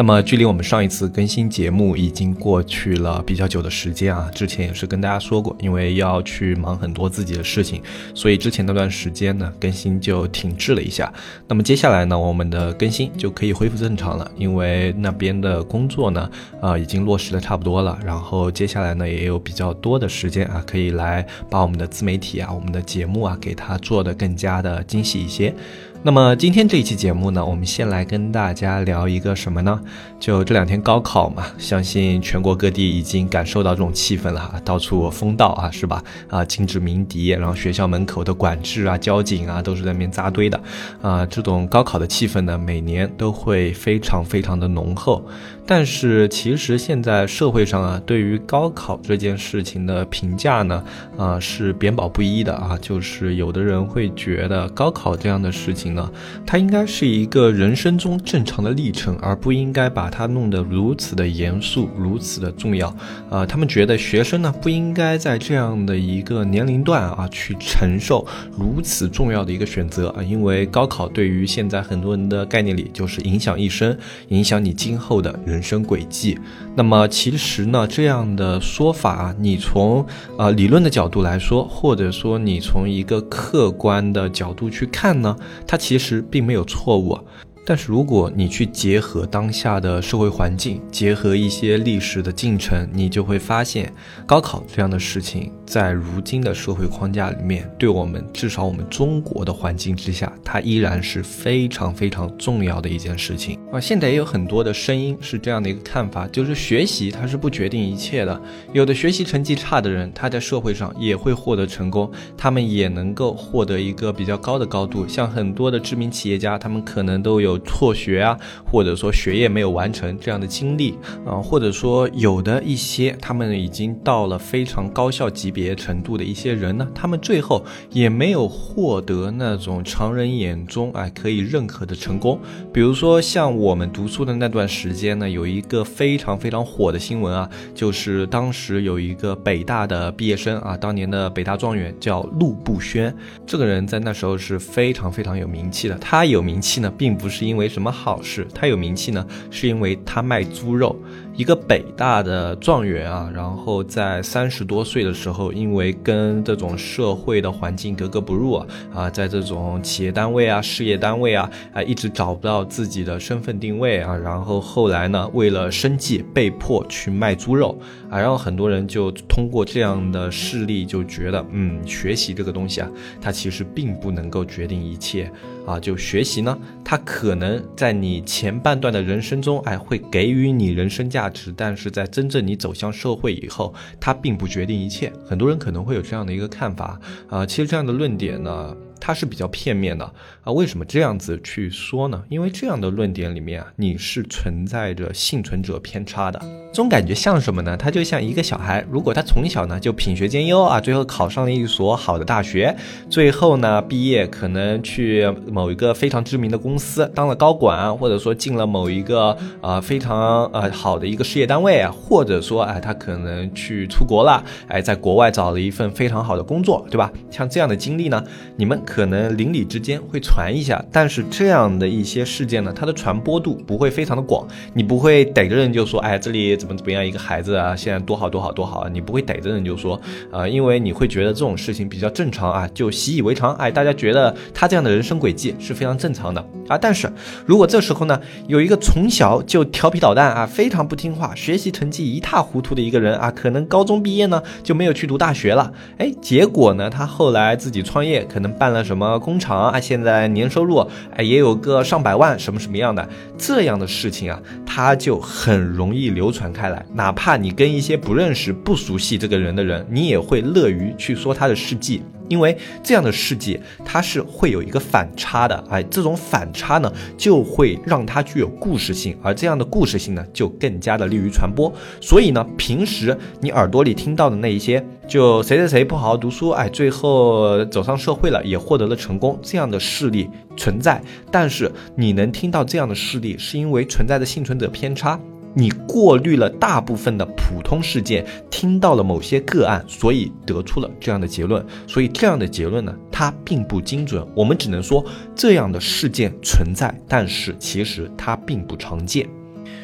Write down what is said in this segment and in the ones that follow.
那么，距离我们上一次更新节目已经过去了比较久的时间啊。之前也是跟大家说过，因为要去忙很多自己的事情，所以之前那段时间呢，更新就停滞了一下。那么接下来呢，我们的更新就可以恢复正常了，因为那边的工作呢，啊，已经落实的差不多了。然后接下来呢，也有比较多的时间啊，可以来把我们的自媒体啊，我们的节目啊，给它做的更加的精细一些。那么今天这一期节目呢，我们先来跟大家聊一个什么呢？就这两天高考嘛，相信全国各地已经感受到这种气氛了哈，到处封道啊，是吧？啊，禁止鸣笛，然后学校门口的管制啊、交警啊，都是在那边扎堆的，啊，这种高考的气氛呢，每年都会非常非常的浓厚。但是其实现在社会上啊，对于高考这件事情的评价呢，啊，是贬褒不一的啊，就是有的人会觉得高考这样的事情。呢，它应该是一个人生中正常的历程，而不应该把它弄得如此的严肃，如此的重要。呃，他们觉得学生呢不应该在这样的一个年龄段啊去承受如此重要的一个选择啊，因为高考对于现在很多人的概念里就是影响一生，影响你今后的人人生轨迹。那么其实呢，这样的说法，你从呃理论的角度来说，或者说你从一个客观的角度去看呢，它。其实并没有错误。但是如果你去结合当下的社会环境，结合一些历史的进程，你就会发现，高考这样的事情，在如今的社会框架里面，对我们至少我们中国的环境之下，它依然是非常非常重要的一件事情啊。现在也有很多的声音是这样的一个看法，就是学习它是不决定一切的。有的学习成绩差的人，他在社会上也会获得成功，他们也能够获得一个比较高的高度。像很多的知名企业家，他们可能都有。辍学啊，或者说学业没有完成这样的经历啊，或者说有的一些他们已经到了非常高校级别别程度的一些人呢，他们最后也没有获得那种常人眼中哎可以认可的成功。比如说像我们读书的那段时间呢，有一个非常非常火的新闻啊，就是当时有一个北大的毕业生啊，当年的北大状元叫陆步轩，这个人在那时候是非常非常有名气的。他有名气呢，并不。是因为什么好事？他有名气呢？是因为他卖猪肉。一个北大的状元啊，然后在三十多岁的时候，因为跟这种社会的环境格格不入啊，啊在这种企业单位啊、事业单位啊，啊，一直找不到自己的身份定位啊，然后后来呢，为了生计被迫去卖猪肉啊，然后很多人就通过这样的事例就觉得，嗯，学习这个东西啊，它其实并不能够决定一切啊，就学习呢，它可能在你前半段的人生中，哎，会给予你人生价。值，但是在真正你走向社会以后，它并不决定一切。很多人可能会有这样的一个看法啊，其实这样的论点呢。它是比较片面的啊，为什么这样子去说呢？因为这样的论点里面啊，你是存在着幸存者偏差的。这种感觉像什么呢？它就像一个小孩，如果他从小呢就品学兼优啊，最后考上了一所好的大学，最后呢毕业可能去某一个非常知名的公司当了高管，或者说进了某一个呃非常呃好的一个事业单位，或者说哎他可能去出国了，哎在国外找了一份非常好的工作，对吧？像这样的经历呢，你们。可能邻里之间会传一下，但是这样的一些事件呢，它的传播度不会非常的广。你不会逮着人就说，哎，这里怎么怎么样一个孩子啊，现在多好多好多好啊！你不会逮着人就说，呃，因为你会觉得这种事情比较正常啊，就习以为常。哎，大家觉得他这样的人生轨迹是非常正常的啊。但是如果这时候呢，有一个从小就调皮捣蛋啊，非常不听话，学习成绩一塌糊涂的一个人啊，可能高中毕业呢就没有去读大学了，哎，结果呢，他后来自己创业，可能办了。什么工厂啊？现在年收入哎也有个上百万，什么什么样的这样的事情啊，他就很容易流传开来。哪怕你跟一些不认识、不熟悉这个人的人，你也会乐于去说他的事迹。因为这样的世界它是会有一个反差的，哎，这种反差呢就会让它具有故事性，而这样的故事性呢就更加的利于传播。所以呢，平时你耳朵里听到的那一些，就谁谁谁不好好读书，哎，最后走上社会了，也获得了成功，这样的事例存在。但是你能听到这样的事例，是因为存在的幸存者偏差。你过滤了大部分的普通事件，听到了某些个案，所以得出了这样的结论。所以这样的结论呢，它并不精准。我们只能说这样的事件存在，但是其实它并不常见。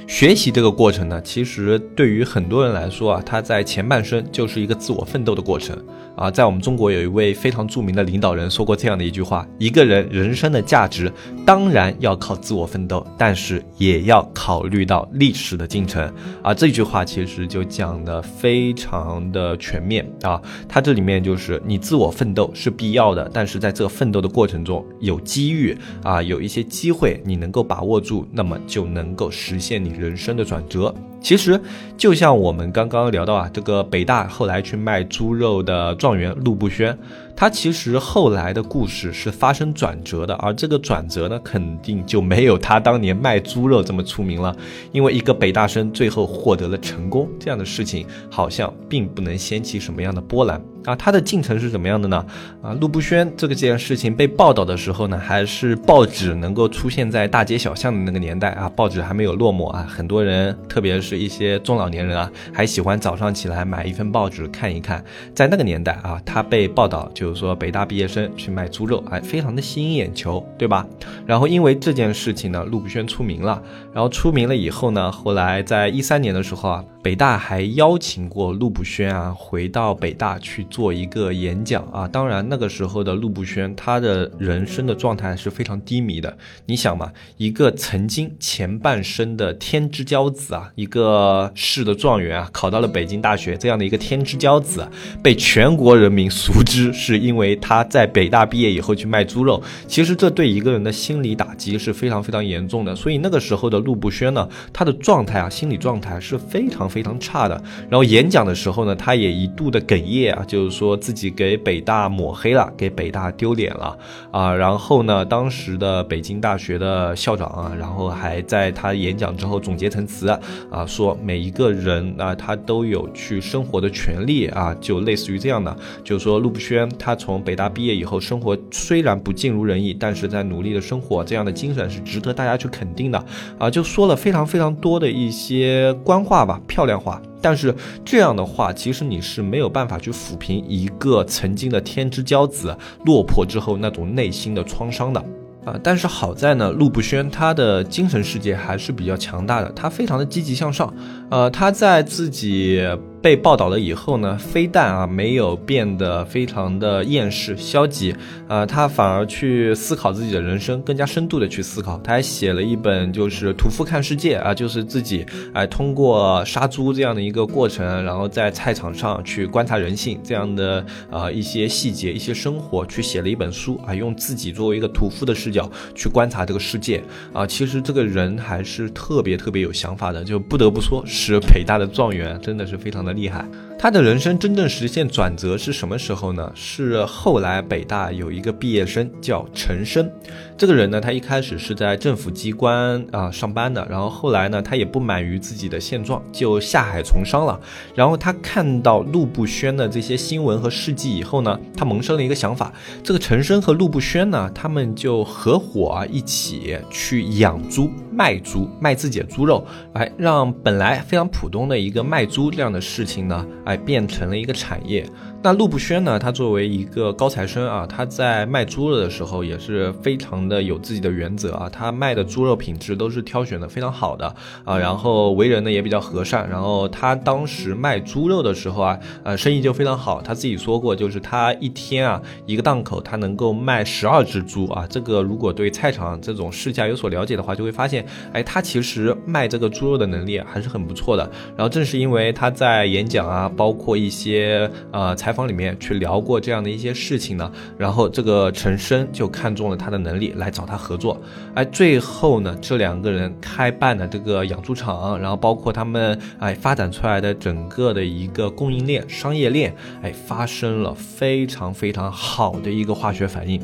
学习这个过程呢，其实对于很多人来说啊，他在前半生就是一个自我奋斗的过程。啊，在我们中国有一位非常著名的领导人说过这样的一句话：一个人人生的价值当然要靠自我奋斗，但是也要考虑到历史的进程。啊，这句话其实就讲的非常的全面啊。它这里面就是你自我奋斗是必要的，但是在这奋斗的过程中有机遇啊，有一些机会你能够把握住，那么就能够实现你人生的转折。其实就像我们刚刚聊到啊，这个北大后来去卖猪肉的状元陆步轩。他其实后来的故事是发生转折的，而这个转折呢，肯定就没有他当年卖猪肉这么出名了。因为一个北大生最后获得了成功，这样的事情好像并不能掀起什么样的波澜啊。他的进程是怎么样的呢？啊，陆步轩这个件事情被报道的时候呢，还是报纸能够出现在大街小巷的那个年代啊，报纸还没有落寞啊，很多人，特别是一些中老年人啊，还喜欢早上起来买一份报纸看一看。在那个年代啊，他被报道就。比如说，北大毕业生去卖猪肉，哎，非常的吸引眼球，对吧？然后因为这件事情呢，陆步轩出名了。然后出名了以后呢，后来在一三年的时候啊。北大还邀请过陆步轩啊，回到北大去做一个演讲啊。当然，那个时候的陆步轩，他的人生的状态是非常低迷的。你想嘛，一个曾经前半生的天之骄子啊，一个市的状元啊，考到了北京大学这样的一个天之骄子，啊被全国人民熟知，是因为他在北大毕业以后去卖猪肉。其实这对一个人的心理打击是非常非常严重的。所以那个时候的陆步轩呢，他的状态啊，心理状态是非常。非常差的，然后演讲的时候呢，他也一度的哽咽啊，就是说自己给北大抹黑了，给北大丢脸了啊。然后呢，当时的北京大学的校长啊，然后还在他演讲之后总结陈词啊，说每一个人啊，他都有去生活的权利啊，就类似于这样的，就是说陆步轩他从北大毕业以后，生活虽然不尽如人意，但是在努力的生活，这样的精神是值得大家去肯定的啊，就说了非常非常多的一些官话吧，漂。亮话，但是这样的话，其实你是没有办法去抚平一个曾经的天之骄子落魄之后那种内心的创伤的啊。但是好在呢，陆步轩他的精神世界还是比较强大的，他非常的积极向上，呃，他在自己。被报道了以后呢，非但啊没有变得非常的厌世消极，呃，他反而去思考自己的人生，更加深度的去思考。他还写了一本就是《屠夫看世界》啊，就是自己哎通过杀猪这样的一个过程，然后在菜场上去观察人性这样的啊一些细节、一些生活，去写了一本书啊，用自己作为一个屠夫的视角去观察这个世界啊。其实这个人还是特别特别有想法的，就不得不说是北大的状元，真的是非常的。厉害，他的人生真正实现转折是什么时候呢？是后来北大有一个毕业生叫陈升，这个人呢，他一开始是在政府机关啊上班的，然后后来呢，他也不满于自己的现状，就下海从商了。然后他看到陆步轩的这些新闻和事迹以后呢，他萌生了一个想法，这个陈升和陆步轩呢，他们就合伙啊一起去养猪。卖猪卖自己的猪肉，哎，让本来非常普通的一个卖猪这样的事情呢，哎，变成了一个产业。那陆步轩呢？他作为一个高材生啊，他在卖猪肉的时候也是非常的有自己的原则啊。他卖的猪肉品质都是挑选的非常好的啊，然后为人呢也比较和善。然后他当时卖猪肉的时候啊，呃，生意就非常好。他自己说过，就是他一天啊一个档口他能够卖十二只猪啊。这个如果对菜场这种市价有所了解的话，就会发现，哎，他其实卖这个猪肉的能力还是很不错的。然后正是因为他在演讲啊，包括一些呃采访访里面去聊过这样的一些事情呢，然后这个陈升就看中了他的能力来找他合作，而最后呢，这两个人开办的这个养猪场，然后包括他们哎发展出来的整个的一个供应链、商业链，哎发生了非常非常好的一个化学反应。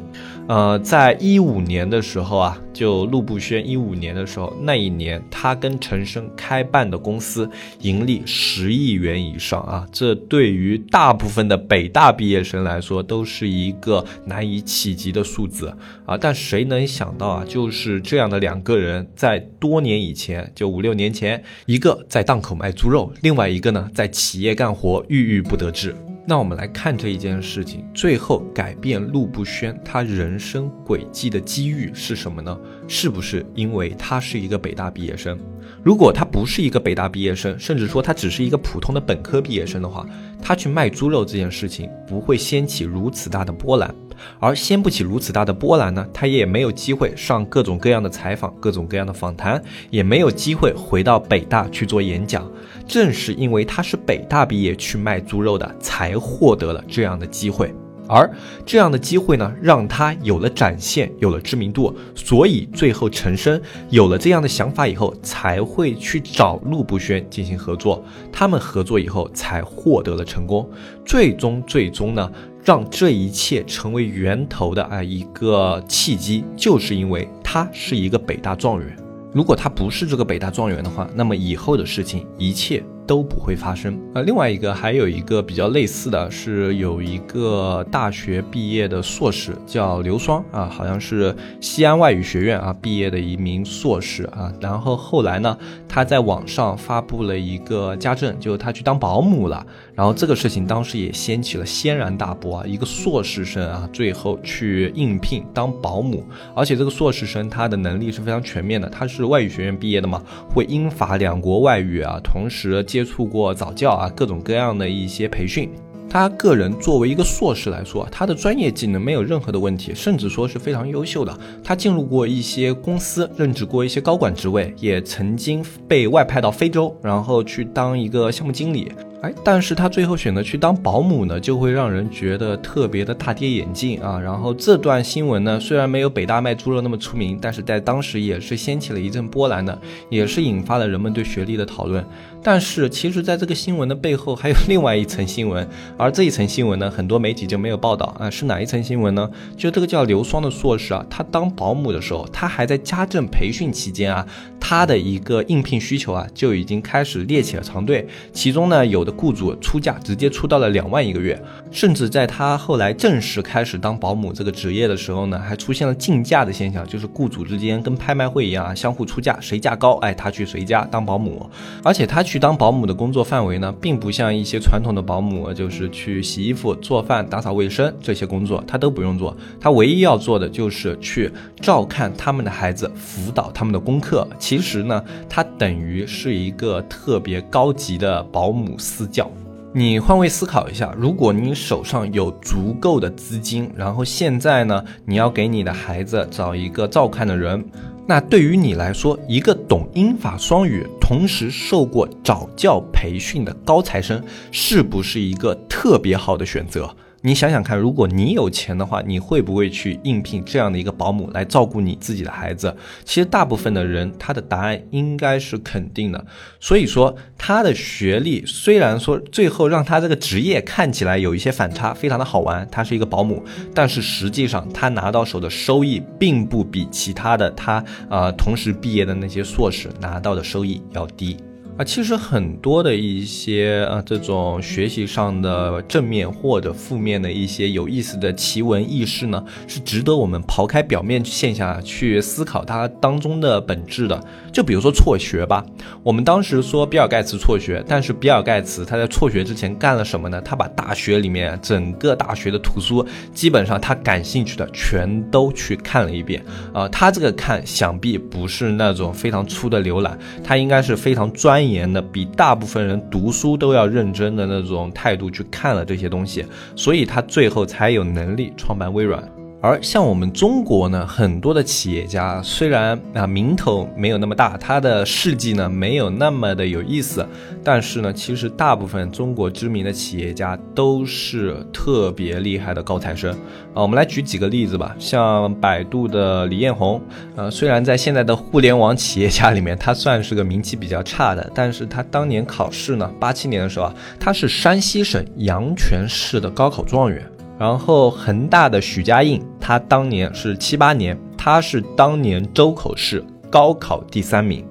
呃，在一五年的时候啊，就陆步轩一五年的时候，那一年他跟陈升开办的公司盈利十亿元以上啊，这对于大部分的北大毕业生来说都是一个难以企及的数字啊。但谁能想到啊，就是这样的两个人，在多年以前，就五六年前，一个在档口卖猪肉，另外一个呢在企业干活，郁郁不得志。那我们来看这一件事情，最后改变陆步轩他人生轨迹的机遇是什么呢？是不是因为他是一个北大毕业生？如果他不是一个北大毕业生，甚至说他只是一个普通的本科毕业生的话，他去卖猪肉这件事情不会掀起如此大的波澜。而掀不起如此大的波澜呢，他也没有机会上各种各样的采访、各种各样的访谈，也没有机会回到北大去做演讲。正是因为他是北大毕业去卖猪肉的，才获得了这样的机会。而这样的机会呢，让他有了展现，有了知名度，所以最后陈升有了这样的想法以后，才会去找陆步轩进行合作。他们合作以后，才获得了成功。最终，最终呢，让这一切成为源头的啊一个契机，就是因为他是一个北大状元。如果他不是这个北大状元的话，那么以后的事情一切都不会发生。呃，另外一个还有一个比较类似的是，有一个大学毕业的硕士叫刘双啊，好像是西安外语学院啊毕业的一名硕士啊。然后后来呢，他在网上发布了一个家政，就他去当保姆了。然后这个事情当时也掀起了轩然大波啊！一个硕士生啊，最后去应聘当保姆，而且这个硕士生他的能力是非常全面的，他是外语学院毕业的嘛，会英法两国外语啊，同时接触过早教啊，各种各样的一些培训。他个人作为一个硕士来说，他的专业技能没有任何的问题，甚至说是非常优秀的。他进入过一些公司，任职过一些高管职位，也曾经被外派到非洲，然后去当一个项目经理。哎，但是他最后选择去当保姆呢，就会让人觉得特别的大跌眼镜啊。然后这段新闻呢，虽然没有北大卖猪肉那么出名，但是在当时也是掀起了一阵波澜的，也是引发了人们对学历的讨论。但是其实，在这个新闻的背后还有另外一层新闻，而这一层新闻呢，很多媒体就没有报道啊。是哪一层新闻呢？就这个叫刘双的硕士啊，他当保姆的时候，他还在家政培训期间啊，他的一个应聘需求啊，就已经开始列起了长队，其中呢，有的。雇主出价直接出到了两万一个月，甚至在他后来正式开始当保姆这个职业的时候呢，还出现了竞价的现象，就是雇主之间跟拍卖会一样啊，相互出价，谁价高，哎，他去谁家当保姆。而且他去当保姆的工作范围呢，并不像一些传统的保姆，就是去洗衣服、做饭、打扫卫生这些工作，他都不用做，他唯一要做的就是去照看他们的孩子，辅导他们的功课。其实呢，他等于是一个特别高级的保姆司。私教，你换位思考一下，如果你手上有足够的资金，然后现在呢，你要给你的孩子找一个照看的人，那对于你来说，一个懂英法双语，同时受过早教培训的高材生，是不是一个特别好的选择？你想想看，如果你有钱的话，你会不会去应聘这样的一个保姆来照顾你自己的孩子？其实大部分的人，他的答案应该是肯定的。所以说，他的学历虽然说最后让他这个职业看起来有一些反差，非常的好玩，他是一个保姆，但是实际上他拿到手的收益并不比其他的他呃同时毕业的那些硕士拿到的收益要低。其实很多的一些呃，这种学习上的正面或者负面的一些有意思的奇闻异事呢，是值得我们刨开表面现象去思考它当中的本质的。就比如说辍学吧，我们当时说比尔盖茨辍学，但是比尔盖茨他在辍学之前干了什么呢？他把大学里面整个大学的图书，基本上他感兴趣的全都去看了一遍。啊，他这个看想必不是那种非常粗的浏览，他应该是非常专。钻年的比大部分人读书都要认真的那种态度去看了这些东西，所以他最后才有能力创办微软。而像我们中国呢，很多的企业家虽然啊名头没有那么大，他的事迹呢没有那么的有意思，但是呢，其实大部分中国知名的企业家都是特别厉害的高材生啊。我们来举几个例子吧，像百度的李彦宏，呃，虽然在现在的互联网企业家里面，他算是个名气比较差的，但是他当年考试呢，八七年的时候啊，他是山西省阳泉市的高考状元。然后恒大的许家印，他当年是七八年，他是当年周口市高考第三名。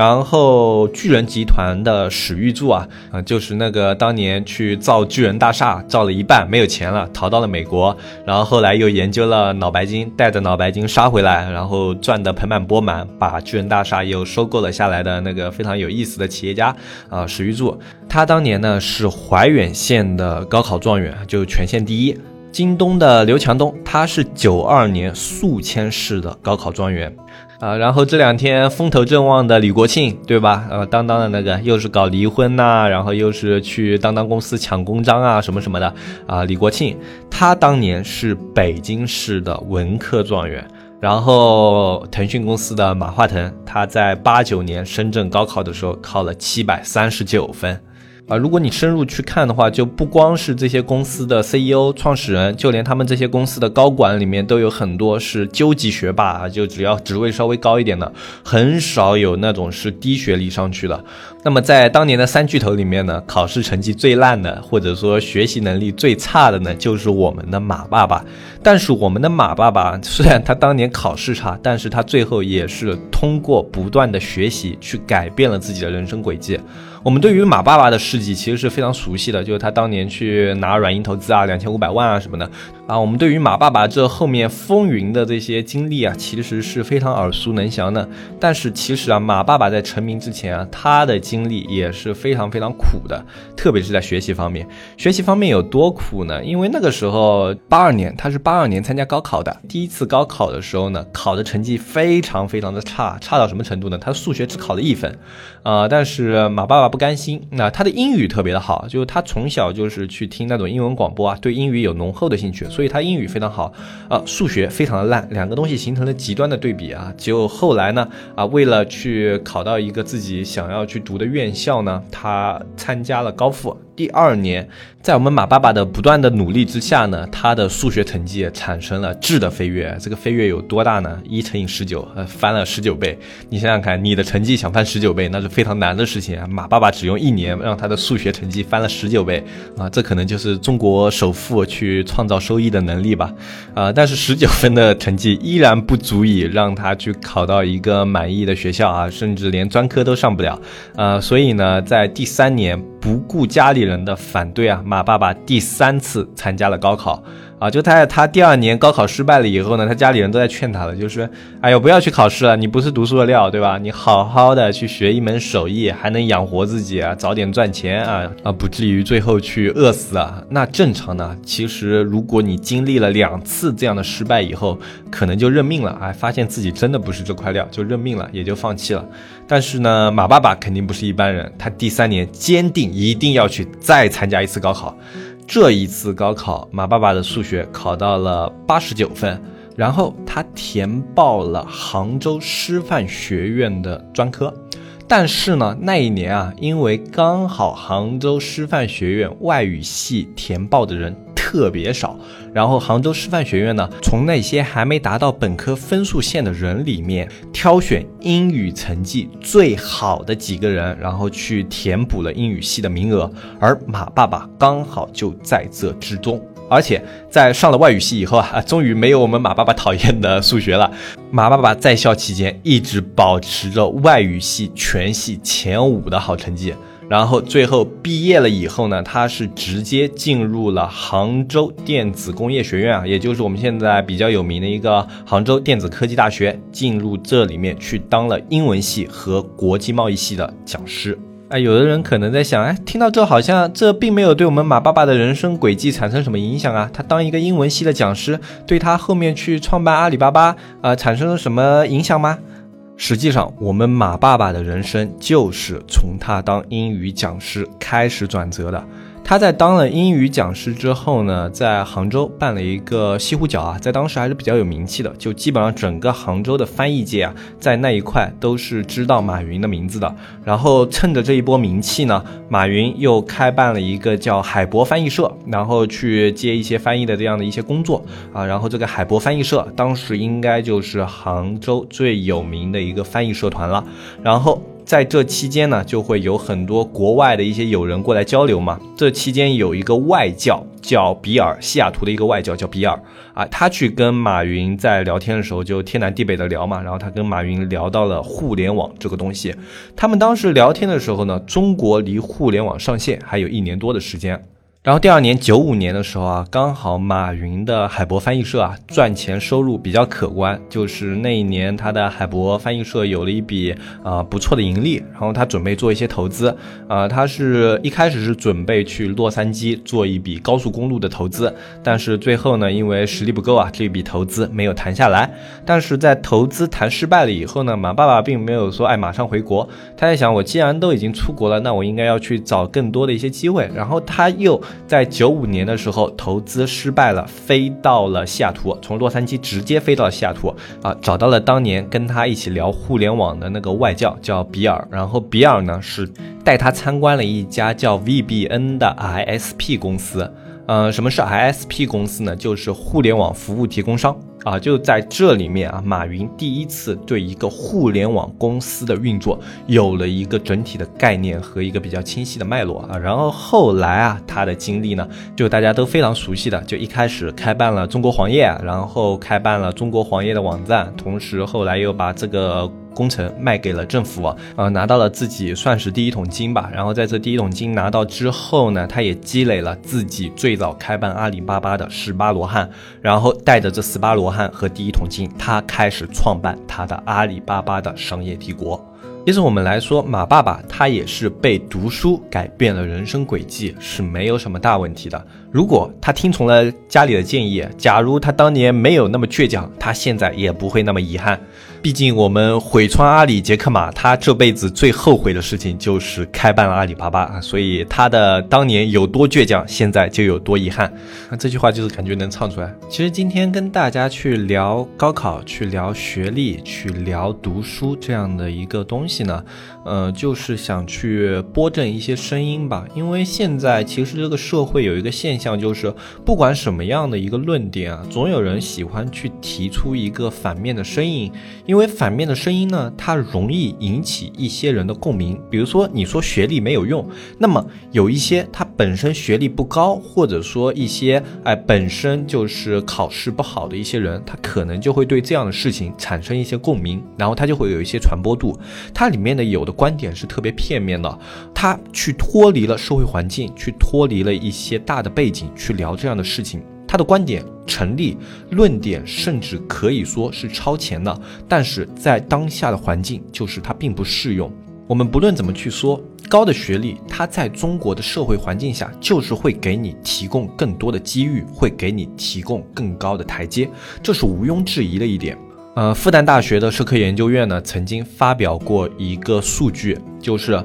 然后巨人集团的史玉柱啊，啊，就是那个当年去造巨人大厦，造了一半没有钱了，逃到了美国，然后后来又研究了脑白金，带着脑白金杀回来，然后赚得盆满钵满，把巨人大厦又收购了下来的那个非常有意思的企业家啊，史玉柱，他当年呢是怀远县的高考状元，就全县第一。京东的刘强东，他是九二年宿迁市的高考状元。啊，然后这两天风头正旺的李国庆，对吧？呃，当当的那个又是搞离婚呐，然后又是去当当公司抢公章啊，什么什么的啊。李国庆他当年是北京市的文科状元，然后腾讯公司的马化腾，他在八九年深圳高考的时候考了七百三十九分。啊，如果你深入去看的话，就不光是这些公司的 CEO、创始人，就连他们这些公司的高管里面都有很多是究极学霸啊，就只要职位稍微高一点的，很少有那种是低学历上去的。那么在当年的三巨头里面呢，考试成绩最烂的，或者说学习能力最差的呢，就是我们的马爸爸。但是我们的马爸爸虽然他当年考试差，但是他最后也是通过不断的学习去改变了自己的人生轨迹。我们对于马爸爸的事迹其实是非常熟悉的，就是他当年去拿软银投资啊，两千五百万啊什么的啊。我们对于马爸爸这后面风云的这些经历啊，其实是非常耳熟能详的。但是其实啊，马爸爸在成名之前啊，他的经历也是非常非常苦的，特别是在学习方面。学习方面有多苦呢？因为那个时候八二年，他是八二年参加高考的，第一次高考的时候呢，考的成绩非常非常的差，差到什么程度呢？他数学只考了一分，啊，但是马爸爸。不甘心，那他的英语特别的好，就是他从小就是去听那种英文广播啊，对英语有浓厚的兴趣，所以他英语非常好，啊，数学非常的烂，两个东西形成了极端的对比啊。就后来呢，啊，为了去考到一个自己想要去读的院校呢，他参加了高复。第二年，在我们马爸爸的不断的努力之下呢，他的数学成绩产生了质的飞跃。这个飞跃有多大呢？一乘以十九，呃，翻了十九倍。你想想看，你的成绩想翻十九倍，那是非常难的事情啊。马爸爸只用一年，让他的数学成绩翻了十九倍啊，这可能就是中国首富去创造收益的能力吧。啊，但是十九分的成绩依然不足以让他去考到一个满意的学校啊，甚至连专科都上不了。啊，所以呢，在第三年。不顾家里人的反对啊，马爸爸第三次参加了高考。啊，就他他第二年高考失败了以后呢，他家里人都在劝他了，就是，哎呦，不要去考试了，你不是读书的料，对吧？你好好的去学一门手艺，还能养活自己啊，早点赚钱啊，啊，不至于最后去饿死啊。那正常呢，其实如果你经历了两次这样的失败以后，可能就认命了，哎，发现自己真的不是这块料，就认命了，也就放弃了。但是呢，马爸爸肯定不是一般人，他第三年坚定一定要去再参加一次高考。这一次高考，马爸爸的数学考到了八十九分，然后他填报了杭州师范学院的专科。但是呢，那一年啊，因为刚好杭州师范学院外语系填报的人特别少，然后杭州师范学院呢，从那些还没达到本科分数线的人里面挑选英语成绩最好的几个人，然后去填补了英语系的名额，而马爸爸刚好就在这之中。而且在上了外语系以后啊，终于没有我们马爸爸讨厌的数学了。马爸爸在校期间一直保持着外语系全系前五的好成绩，然后最后毕业了以后呢，他是直接进入了杭州电子工业学院啊，也就是我们现在比较有名的一个杭州电子科技大学，进入这里面去当了英文系和国际贸易系的讲师。哎，有的人可能在想，哎，听到这好像这并没有对我们马爸爸的人生轨迹产生什么影响啊？他当一个英文系的讲师，对他后面去创办阿里巴巴，呃，产生了什么影响吗？实际上，我们马爸爸的人生就是从他当英语讲师开始转折的。他在当了英语讲师之后呢，在杭州办了一个西湖角啊，在当时还是比较有名气的，就基本上整个杭州的翻译界啊，在那一块都是知道马云的名字的。然后趁着这一波名气呢，马云又开办了一个叫海博翻译社，然后去接一些翻译的这样的一些工作啊。然后这个海博翻译社当时应该就是杭州最有名的一个翻译社团了。然后。在这期间呢，就会有很多国外的一些友人过来交流嘛。这期间有一个外教叫比尔，西雅图的一个外教叫比尔啊，他去跟马云在聊天的时候就天南地北的聊嘛，然后他跟马云聊到了互联网这个东西。他们当时聊天的时候呢，中国离互联网上线还有一年多的时间。然后第二年九五年的时候啊，刚好马云的海博翻译社啊赚钱收入比较可观，就是那一年他的海博翻译社有了一笔啊不错的盈利，然后他准备做一些投资啊，他是一开始是准备去洛杉矶做一笔高速公路的投资，但是最后呢，因为实力不够啊，这笔投资没有谈下来。但是在投资谈失败了以后呢，马爸爸并没有说哎马上回国，他在想我既然都已经出国了，那我应该要去找更多的一些机会，然后他又。在九五年的时候，投资失败了，飞到了西雅图，从洛杉矶直接飞到了西雅图啊，找到了当年跟他一起聊互联网的那个外教，叫比尔。然后比尔呢是带他参观了一家叫 VBN 的 ISP 公司。呃，什么是 ISP 公司呢？就是互联网服务提供商。啊，就在这里面啊，马云第一次对一个互联网公司的运作有了一个整体的概念和一个比较清晰的脉络啊。然后后来啊，他的经历呢，就大家都非常熟悉的，就一开始开办了中国黄页，然后开办了中国黄页的网站，同时后来又把这个。工程卖给了政府，呃，拿到了自己算是第一桶金吧。然后在这第一桶金拿到之后呢，他也积累了自己最早开办阿里巴巴的十八罗汉，然后带着这十八罗汉和第一桶金，他开始创办他的阿里巴巴的商业帝国。其实我们来说，马爸爸他也是被读书改变了人生轨迹，是没有什么大问题的。如果他听从了家里的建议，假如他当年没有那么倔强，他现在也不会那么遗憾。毕竟我们毁川阿里杰克马，他这辈子最后悔的事情就是开办了阿里巴巴啊，所以他的当年有多倔强，现在就有多遗憾。那这句话就是感觉能唱出来。其实今天跟大家去聊高考，去聊学历，去聊读书这样的一个东西呢，呃，就是想去拨正一些声音吧。因为现在其实这个社会有一个现象，就是不管什么样的一个论点啊，总有人喜欢去提出一个反面的声音。因为反面的声音呢，它容易引起一些人的共鸣。比如说，你说学历没有用，那么有一些他本身学历不高，或者说一些哎本身就是考试不好的一些人，他可能就会对这样的事情产生一些共鸣，然后他就会有一些传播度。它里面的有的观点是特别片面的，他去脱离了社会环境，去脱离了一些大的背景去聊这样的事情。他的观点成立，论点甚至可以说是超前的，但是在当下的环境，就是它并不适用。我们不论怎么去说，高的学历，它在中国的社会环境下，就是会给你提供更多的机遇，会给你提供更高的台阶，这是毋庸置疑的一点。呃，复旦大学的社科研究院呢，曾经发表过一个数据，就是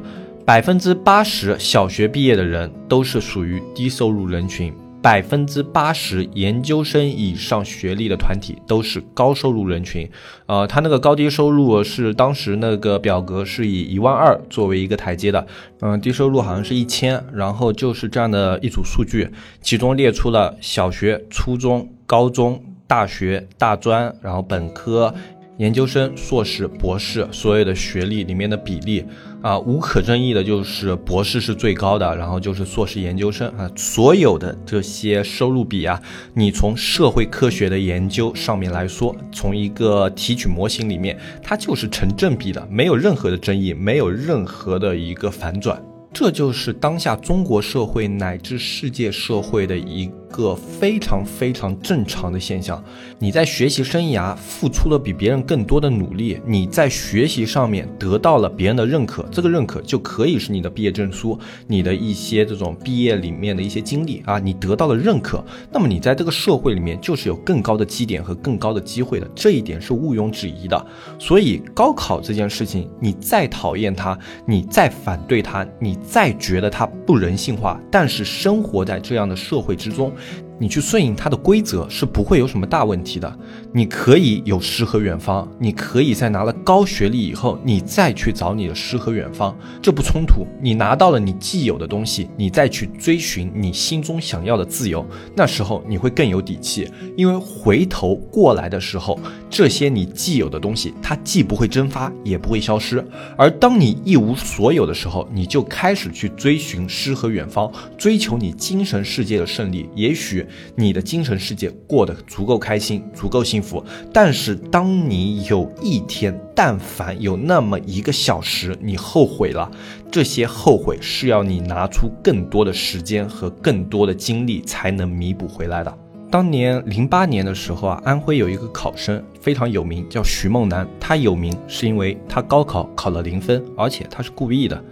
百分之八十小学毕业的人都是属于低收入人群。百分之八十研究生以上学历的团体都是高收入人群，呃，他那个高低收入是当时那个表格是以一万二作为一个台阶的，嗯，低收入好像是一千，然后就是这样的一组数据，其中列出了小学、初中、高中、大学、大专，然后本科。研究生、硕士、博士所有的学历里面的比例啊，无可争议的就是博士是最高的，然后就是硕士、研究生啊，所有的这些收入比啊，你从社会科学的研究上面来说，从一个提取模型里面，它就是成正比的，没有任何的争议，没有任何的一个反转。这就是当下中国社会乃至世界社会的一个非常非常正常的现象。你在学习生涯付出了比别人更多的努力，你在学习上面得到了别人的认可，这个认可就可以是你的毕业证书，你的一些这种毕业里面的一些经历啊，你得到了认可，那么你在这个社会里面就是有更高的基点和更高的机会的，这一点是毋庸置疑的。所以高考这件事情，你再讨厌它，你再反对它，你再觉得它不人性化，但是生活在这样的社会之中。你去顺应它的规则是不会有什么大问题的。你可以有诗和远方，你可以在拿了高学历以后，你再去找你的诗和远方，这不冲突。你拿到了你既有的东西，你再去追寻你心中想要的自由，那时候你会更有底气。因为回头过来的时候，这些你既有的东西，它既不会蒸发，也不会消失。而当你一无所有的时候，你就开始去追寻诗和远方，追求你精神世界的胜利。也许。你的精神世界过得足够开心，足够幸福，但是当你有一天，但凡有那么一个小时，你后悔了，这些后悔是要你拿出更多的时间和更多的精力才能弥补回来的。当年零八年的时候啊，安徽有一个考生非常有名，叫徐梦楠，他有名是因为他高考考了零分，而且他是故意的。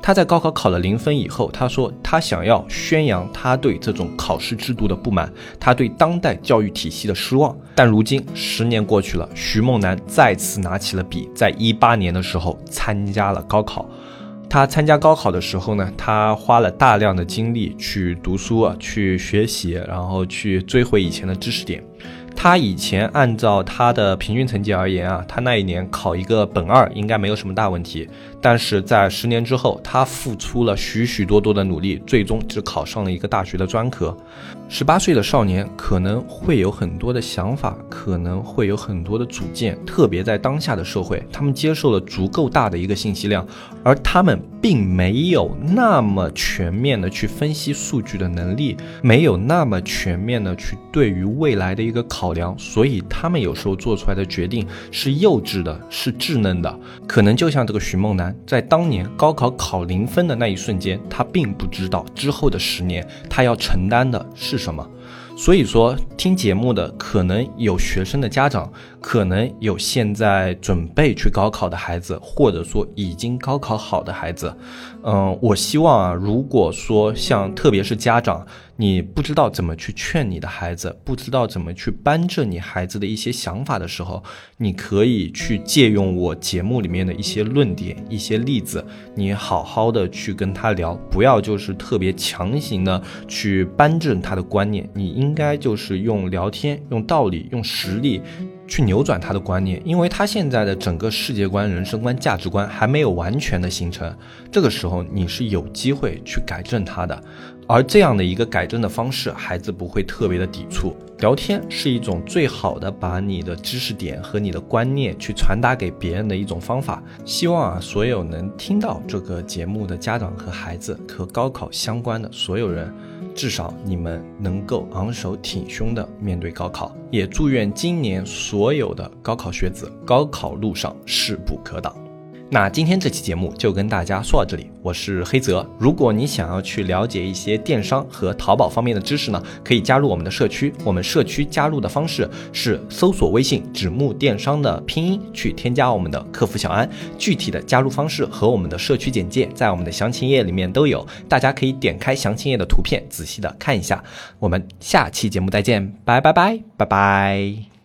他在高考考了零分以后，他说他想要宣扬他对这种考试制度的不满，他对当代教育体系的失望。但如今十年过去了，徐梦楠再次拿起了笔，在一八年的时候参加了高考。他参加高考的时候呢，他花了大量的精力去读书啊，去学习，然后去追回以前的知识点。他以前按照他的平均成绩而言啊，他那一年考一个本二应该没有什么大问题。但是在十年之后，他付出了许许多多的努力，最终只考上了一个大学的专科。十八岁的少年可能会有很多的想法，可能会有很多的主见，特别在当下的社会，他们接受了足够大的一个信息量，而他们并没有那么全面的去分析数据的能力，没有那么全面的去对于未来的一个考。考量，所以他们有时候做出来的决定是幼稚的，是稚嫩的。可能就像这个徐梦楠，在当年高考考零分的那一瞬间，他并不知道之后的十年他要承担的是什么。所以说，听节目的可能有学生的家长，可能有现在准备去高考的孩子，或者说已经高考好的孩子。嗯，我希望啊，如果说像特别是家长，你不知道怎么去劝你的孩子，不知道怎么去扳正你孩子的一些想法的时候，你可以去借用我节目里面的一些论点、一些例子，你好好的去跟他聊，不要就是特别强行的去扳正他的观念，你应。该就是用聊天、用道理、用实力去扭转他的观念，因为他现在的整个世界观、人生观、价值观还没有完全的形成。这个时候你是有机会去改正他的，而这样的一个改正的方式，孩子不会特别的抵触。聊天是一种最好的把你的知识点和你的观念去传达给别人的一种方法。希望啊，所有能听到这个节目的家长和孩子，和高考相关的所有人。至少你们能够昂首挺胸的面对高考，也祝愿今年所有的高考学子高考路上势不可挡。那今天这期节目就跟大家说到这里，我是黑泽。如果你想要去了解一些电商和淘宝方面的知识呢，可以加入我们的社区。我们社区加入的方式是搜索微信“指木电商”的拼音去添加我们的客服小安。具体的加入方式和我们的社区简介在我们的详情页里面都有，大家可以点开详情页的图片仔细的看一下。我们下期节目再见，拜拜拜拜拜。